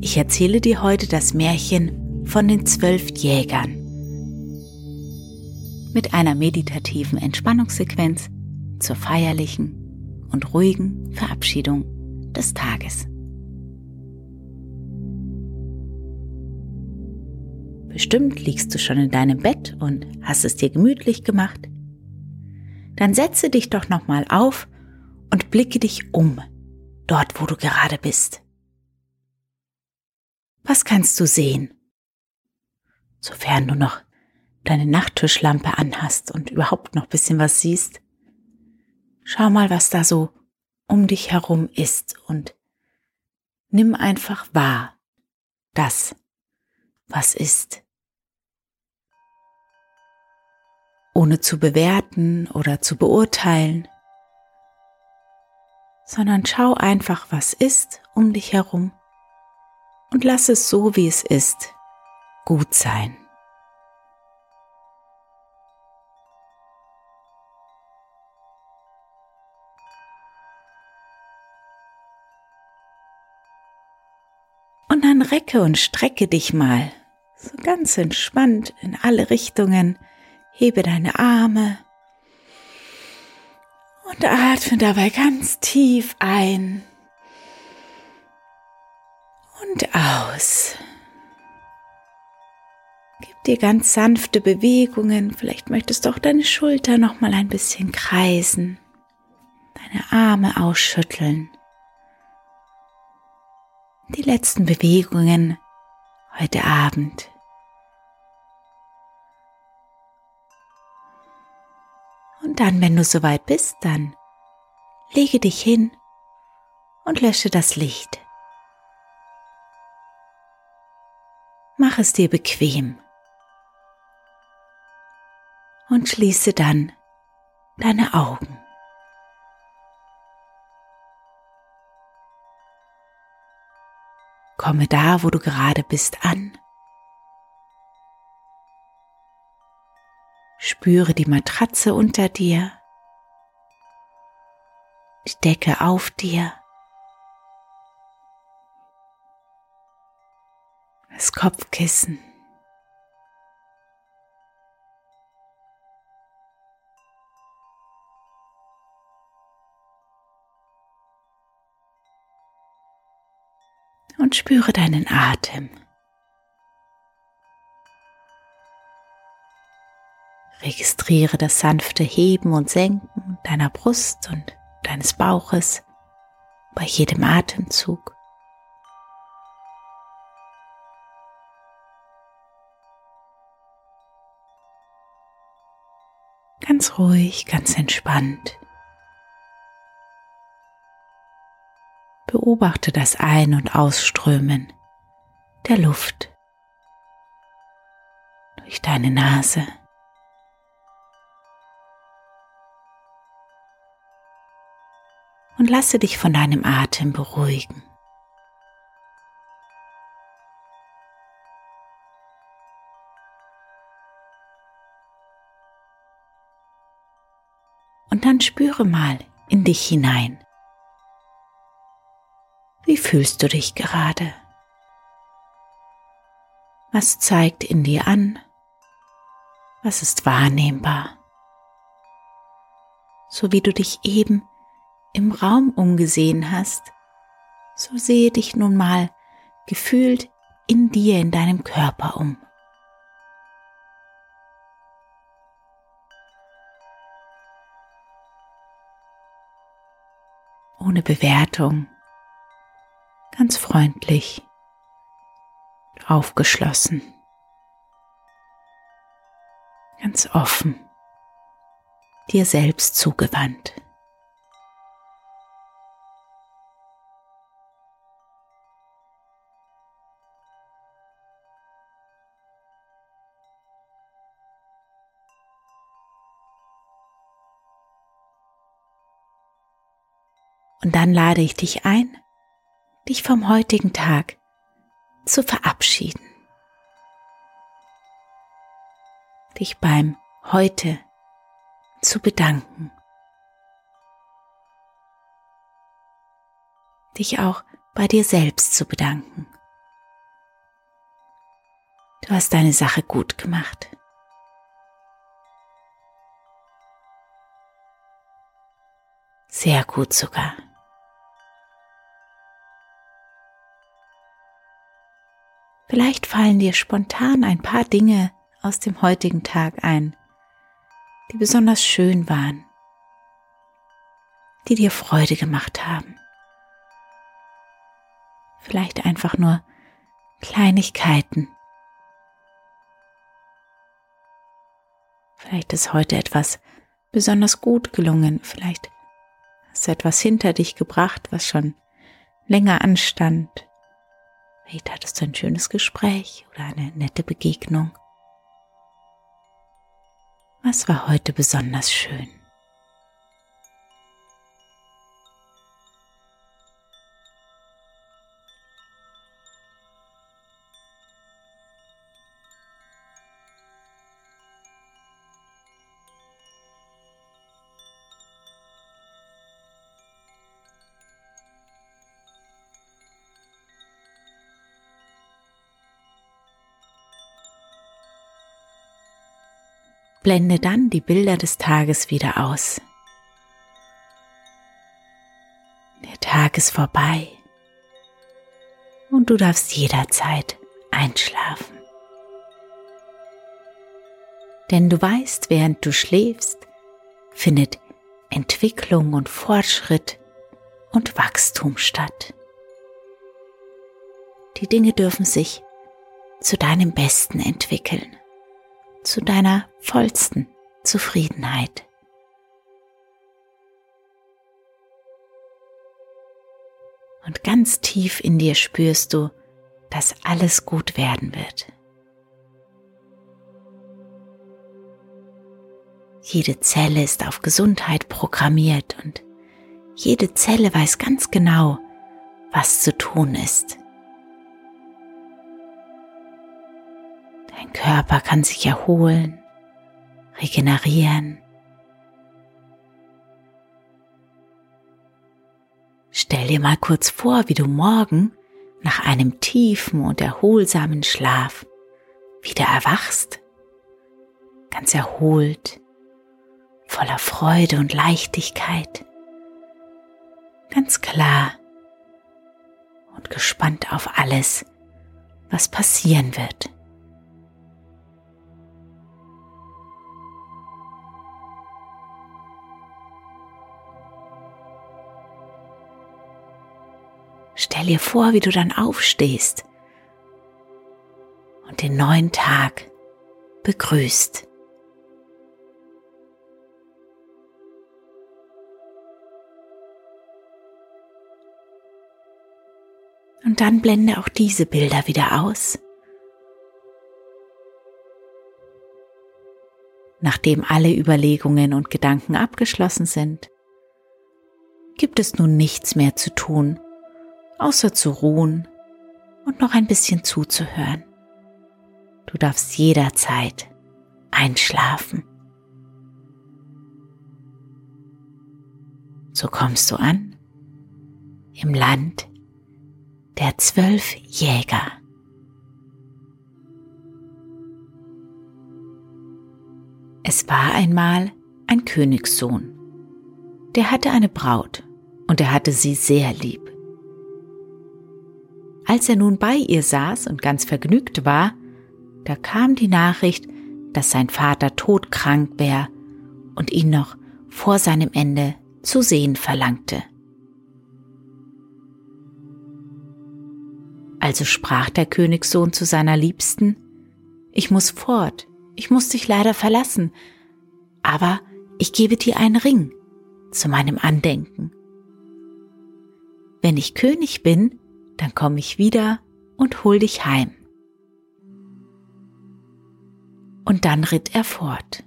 Ich erzähle dir heute das Märchen von den zwölf Jägern. Mit einer meditativen Entspannungssequenz zur feierlichen und ruhigen Verabschiedung des Tages. Bestimmt liegst du schon in deinem Bett und hast es dir gemütlich gemacht. Dann setze dich doch nochmal auf und blicke dich um, dort wo du gerade bist. Was kannst du sehen? Sofern du noch deine Nachttischlampe anhast und überhaupt noch bisschen was siehst. Schau mal, was da so um dich herum ist und nimm einfach wahr das, was ist. Ohne zu bewerten oder zu beurteilen, sondern schau einfach, was ist um dich herum und lass es so, wie es ist, gut sein. Und dann recke und strecke dich mal, so ganz entspannt in alle Richtungen, hebe deine Arme. Und atme dabei ganz tief ein und aus. Gib dir ganz sanfte Bewegungen. Vielleicht möchtest du auch deine Schulter noch mal ein bisschen kreisen, deine Arme ausschütteln. Die letzten Bewegungen heute Abend. Und dann, wenn du soweit bist, dann lege dich hin und lösche das Licht. Mach es dir bequem und schließe dann deine Augen. Komme da, wo du gerade bist, an. Spüre die Matratze unter dir, die Decke auf dir, das Kopfkissen. Und spüre deinen Atem. Registriere das sanfte Heben und Senken deiner Brust und deines Bauches bei jedem Atemzug. Ganz ruhig, ganz entspannt. Beobachte das Ein- und Ausströmen der Luft durch deine Nase. und lasse dich von deinem Atem beruhigen. Dann spüre mal in dich hinein. Wie fühlst du dich gerade? Was zeigt in dir an? Was ist wahrnehmbar? So wie du dich eben im Raum umgesehen hast, So sehe dich nun mal gefühlt in dir, in deinem Körper um. Ohne Bewertung, ganz freundlich, aufgeschlossen, ganz offen, dir selbst zugewandt. Und dann lade ich dich ein, dich vom heutigen Tag zu verabschieden. Dich beim heute zu bedanken. Dich auch bei dir selbst zu bedanken. Du hast deine Sache gut gemacht. Sehr gut sogar. Vielleicht fallen dir spontan ein paar Dinge aus dem heutigen Tag ein, die besonders schön waren, die dir Freude gemacht haben. Vielleicht einfach nur Kleinigkeiten. Vielleicht ist heute etwas besonders gut gelungen. Vielleicht hast du etwas hinter dich gebracht, was schon länger anstand. Vielleicht hattest du ein schönes Gespräch oder eine nette Begegnung. Was war heute besonders schön? Blende dann die Bilder des Tages wieder aus. Der Tag ist vorbei und du darfst jederzeit einschlafen. Denn du weißt, während du schläfst, findet Entwicklung und Fortschritt und Wachstum statt. Die Dinge dürfen sich zu deinem Besten entwickeln zu deiner vollsten Zufriedenheit. Und ganz tief in dir spürst du, dass alles gut werden wird. Jede Zelle ist auf Gesundheit programmiert und jede Zelle weiß ganz genau, was zu tun ist. Dein Körper kann sich erholen, regenerieren. Stell dir mal kurz vor, wie du morgen nach einem tiefen und erholsamen Schlaf wieder erwachst, ganz erholt, voller Freude und Leichtigkeit, ganz klar und gespannt auf alles, was passieren wird. Stell dir vor, wie du dann aufstehst und den neuen Tag begrüßt. Und dann blende auch diese Bilder wieder aus. Nachdem alle Überlegungen und Gedanken abgeschlossen sind, gibt es nun nichts mehr zu tun, außer zu ruhen und noch ein bisschen zuzuhören. Du darfst jederzeit einschlafen. So kommst du an im Land der zwölf Jäger. Es war einmal ein Königssohn, der hatte eine Braut und er hatte sie sehr lieb. Als er nun bei ihr saß und ganz vergnügt war, da kam die Nachricht, dass sein Vater todkrank wäre und ihn noch vor seinem Ende zu sehen verlangte. Also sprach der Königssohn zu seiner Liebsten, ich muss fort, ich muss dich leider verlassen, aber ich gebe dir einen Ring zu meinem Andenken. Wenn ich König bin, dann komme ich wieder und hol dich heim. Und dann ritt er fort.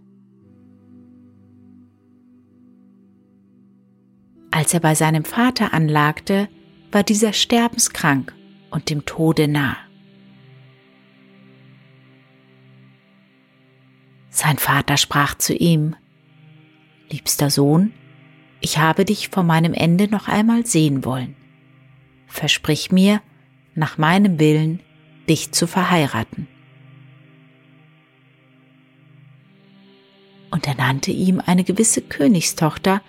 Als er bei seinem Vater anlagte, war dieser sterbenskrank und dem Tode nah. Sein Vater sprach zu ihm, Liebster Sohn, ich habe dich vor meinem Ende noch einmal sehen wollen. Versprich mir, nach meinem Willen, dich zu verheiraten. Und er nannte ihm eine gewisse Königstochter,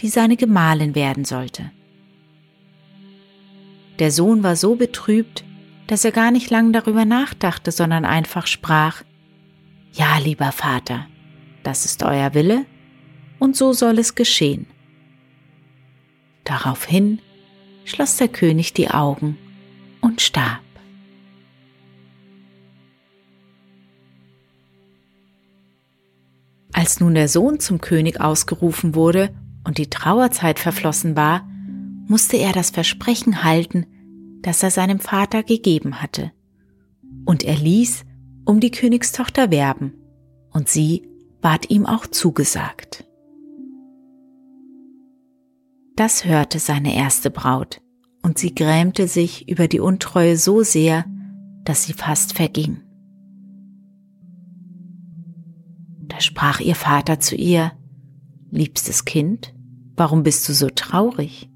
die seine Gemahlin werden sollte. Der Sohn war so betrübt, dass er gar nicht lang darüber nachdachte, sondern einfach sprach, Ja, lieber Vater, das ist euer Wille, und so soll es geschehen. Daraufhin schloss der König die Augen und starb. Als nun der Sohn zum König ausgerufen wurde und die Trauerzeit verflossen war, musste er das Versprechen halten, das er seinem Vater gegeben hatte. Und er ließ um die Königstochter werben, und sie ward ihm auch zugesagt. Das hörte seine erste Braut, und sie grämte sich über die Untreue so sehr, dass sie fast verging. Da sprach ihr Vater zu ihr, Liebstes Kind, warum bist du so traurig?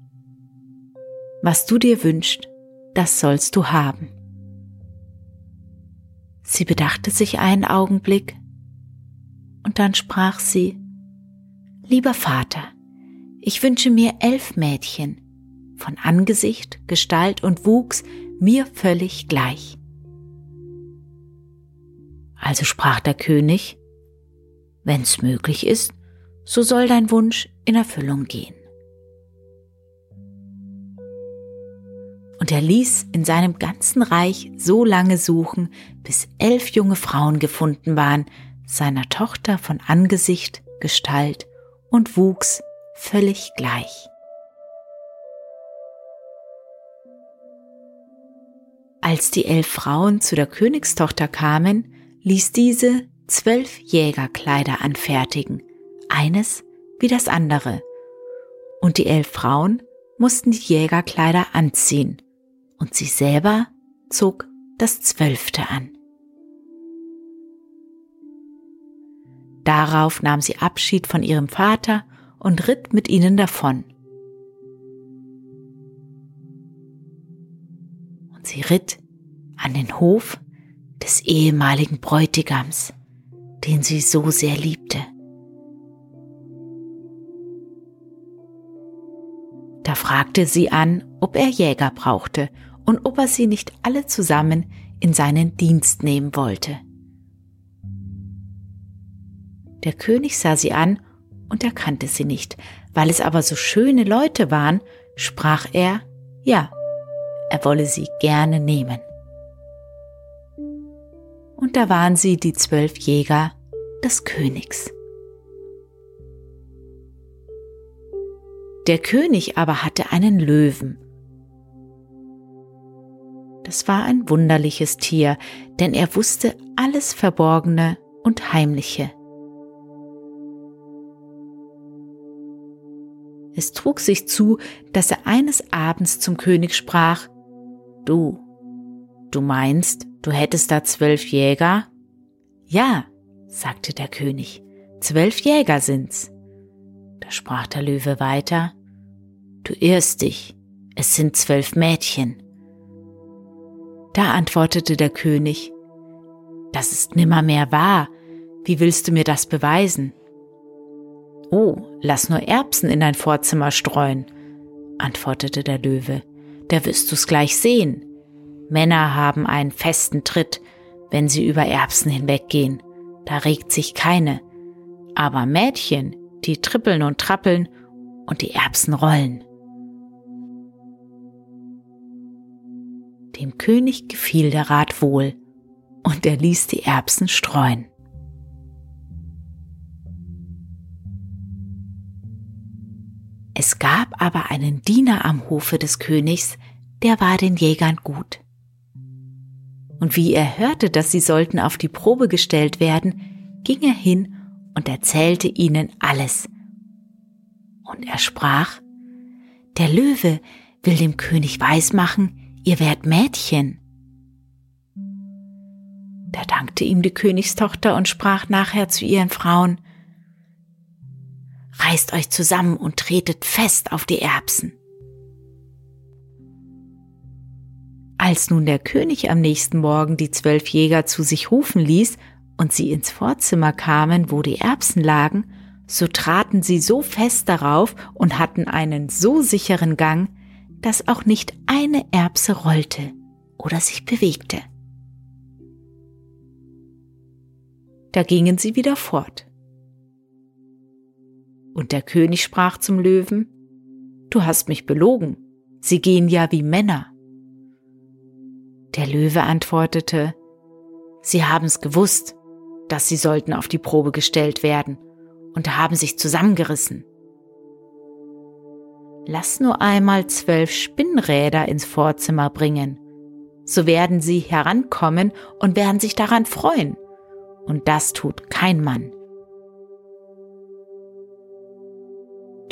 Was du dir wünschst, das sollst du haben. Sie bedachte sich einen Augenblick und dann sprach sie, Lieber Vater, ich wünsche mir elf Mädchen, von Angesicht, Gestalt und Wuchs mir völlig gleich. Also sprach der König, wenn's möglich ist, so soll dein Wunsch in Erfüllung gehen. und er ließ in seinem ganzen Reich so lange suchen, bis elf junge Frauen gefunden waren, seiner Tochter von Angesicht, Gestalt und Wuchs völlig gleich. Als die elf Frauen zu der Königstochter kamen, ließ diese zwölf Jägerkleider anfertigen, eines wie das andere, und die elf Frauen mussten die Jägerkleider anziehen und sie selber zog das Zwölfte an. Darauf nahm sie Abschied von ihrem Vater und ritt mit ihnen davon. Und sie ritt an den Hof des ehemaligen Bräutigams, den sie so sehr liebte. Da fragte sie an, ob er Jäger brauchte und ob er sie nicht alle zusammen in seinen Dienst nehmen wollte. Der König sah sie an und erkannte sie nicht, weil es aber so schöne Leute waren, sprach er, ja, er wolle sie gerne nehmen. Und da waren sie die zwölf Jäger des Königs. Der König aber hatte einen Löwen, das war ein wunderliches Tier, denn er wusste alles Verborgene und Heimliche. Es trug sich zu, dass er eines Abends zum König sprach, Du, du meinst, du hättest da zwölf Jäger? Ja, sagte der König, zwölf Jäger sind's. Da sprach der Löwe weiter, Du irrst dich, es sind zwölf Mädchen. Da antwortete der König, das ist nimmermehr wahr, wie willst du mir das beweisen? Oh, lass nur Erbsen in dein Vorzimmer streuen, antwortete der Löwe, da wirst du's gleich sehen. Männer haben einen festen Tritt, wenn sie über Erbsen hinweggehen. Da regt sich keine. Aber Mädchen, die trippeln und trappeln und die Erbsen rollen. Dem König gefiel der Rat wohl, und er ließ die Erbsen streuen. Es gab aber einen Diener am Hofe des Königs, der war den Jägern gut. Und wie er hörte, dass sie sollten auf die Probe gestellt werden, ging er hin und erzählte ihnen alles. Und er sprach, der Löwe will dem König weismachen, ihr wärt Mädchen. Da dankte ihm die Königstochter und sprach nachher zu ihren Frauen, Reißt euch zusammen und tretet fest auf die Erbsen. Als nun der König am nächsten Morgen die zwölf Jäger zu sich rufen ließ und sie ins Vorzimmer kamen, wo die Erbsen lagen, so traten sie so fest darauf und hatten einen so sicheren Gang, dass auch nicht eine Erbse rollte oder sich bewegte. Da gingen sie wieder fort. Und der König sprach zum Löwen, Du hast mich belogen, sie gehen ja wie Männer. Der Löwe antwortete, Sie haben's gewusst, dass sie sollten auf die Probe gestellt werden und haben sich zusammengerissen. Lass nur einmal zwölf Spinnräder ins Vorzimmer bringen, so werden sie herankommen und werden sich daran freuen, und das tut kein Mann.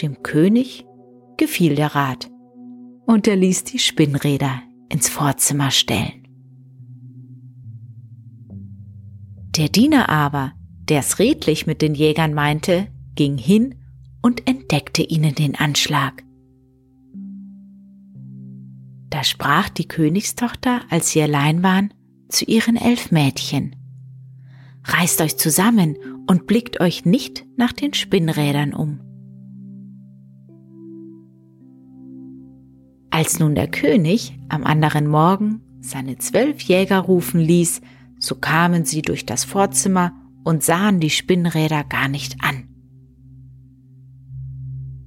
Dem König gefiel der Rat, und er ließ die Spinnräder ins Vorzimmer stellen. Der Diener aber, der's redlich mit den Jägern meinte, ging hin und entdeckte ihnen den Anschlag. Da sprach die Königstochter, als sie allein waren, zu ihren elf Mädchen. Reißt euch zusammen und blickt euch nicht nach den Spinnrädern um. Als nun der König am anderen Morgen seine zwölf Jäger rufen ließ, so kamen sie durch das Vorzimmer und sahen die Spinnräder gar nicht an.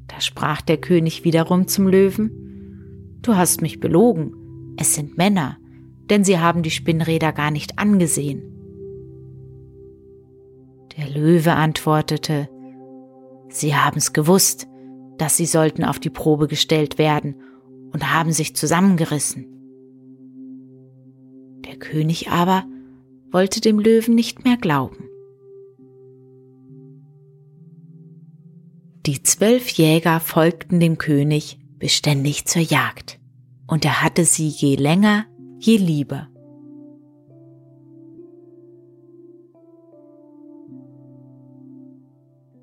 Da sprach der König wiederum zum Löwen, Du hast mich belogen, es sind Männer, denn sie haben die Spinnräder gar nicht angesehen. Der Löwe antwortete, Sie haben's gewusst, dass sie sollten auf die Probe gestellt werden und haben sich zusammengerissen. Der König aber wollte dem Löwen nicht mehr glauben. Die zwölf Jäger folgten dem König beständig zur Jagd, und er hatte sie je länger, je lieber.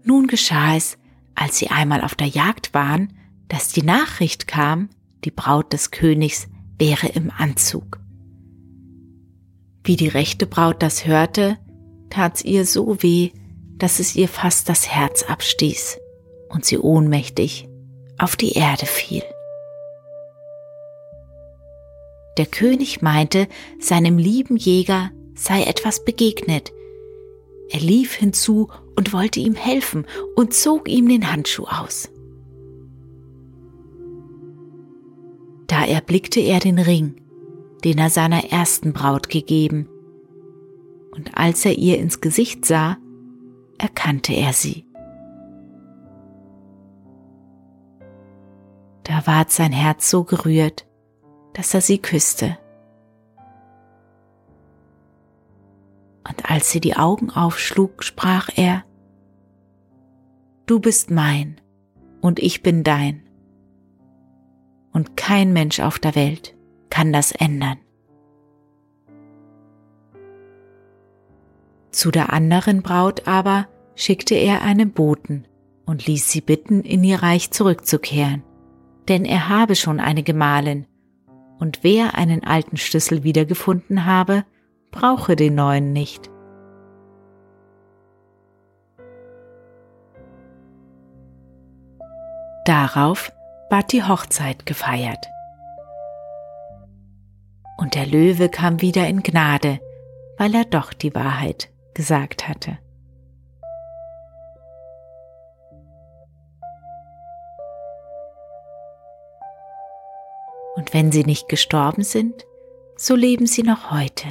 Nun geschah es, als sie einmal auf der Jagd waren, dass die Nachricht kam, die Braut des Königs wäre im Anzug. Wie die rechte Braut das hörte, tat's ihr so weh, dass es ihr fast das Herz abstieß und sie ohnmächtig auf die Erde fiel. Der König meinte, seinem lieben Jäger sei etwas begegnet. Er lief hinzu und wollte ihm helfen und zog ihm den Handschuh aus. Da erblickte er den Ring, den er seiner ersten Braut gegeben, und als er ihr ins Gesicht sah, erkannte er sie. Da ward sein Herz so gerührt, dass er sie küsste. Und als sie die Augen aufschlug, sprach er, Du bist mein und ich bin dein. Und kein Mensch auf der Welt kann das ändern. Zu der anderen Braut aber schickte er einen Boten und ließ sie bitten, in ihr Reich zurückzukehren denn er habe schon eine Gemahlin, und wer einen alten Schlüssel wiedergefunden habe, brauche den neuen nicht. Darauf ward die Hochzeit gefeiert. Und der Löwe kam wieder in Gnade, weil er doch die Wahrheit gesagt hatte. Und wenn sie nicht gestorben sind, so leben sie noch heute